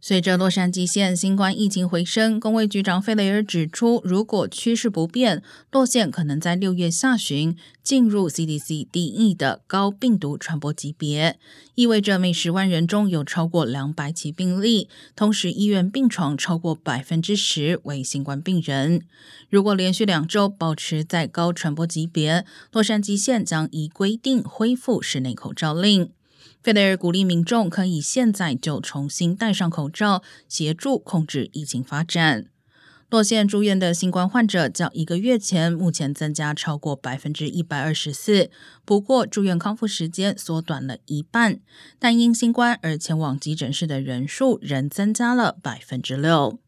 随着洛杉矶县新冠疫情回升，工卫局长费雷尔指出，如果趋势不变，洛县可能在六月下旬进入 CDC 定义的高病毒传播级别，意味着每十万人中有超过两百起病例，同时医院病床超过百分之十为新冠病人。如果连续两周保持在高传播级别，洛杉矶县将依规定恢复室内口罩令。费雷尔鼓励民众可以现在就重新戴上口罩，协助控制疫情发展。洛县住院的新冠患者较一个月前目前增加超过百分之一百二十四，不过住院康复时间缩短了一半，但因新冠而前往急诊室的人数仍增加了百分之六。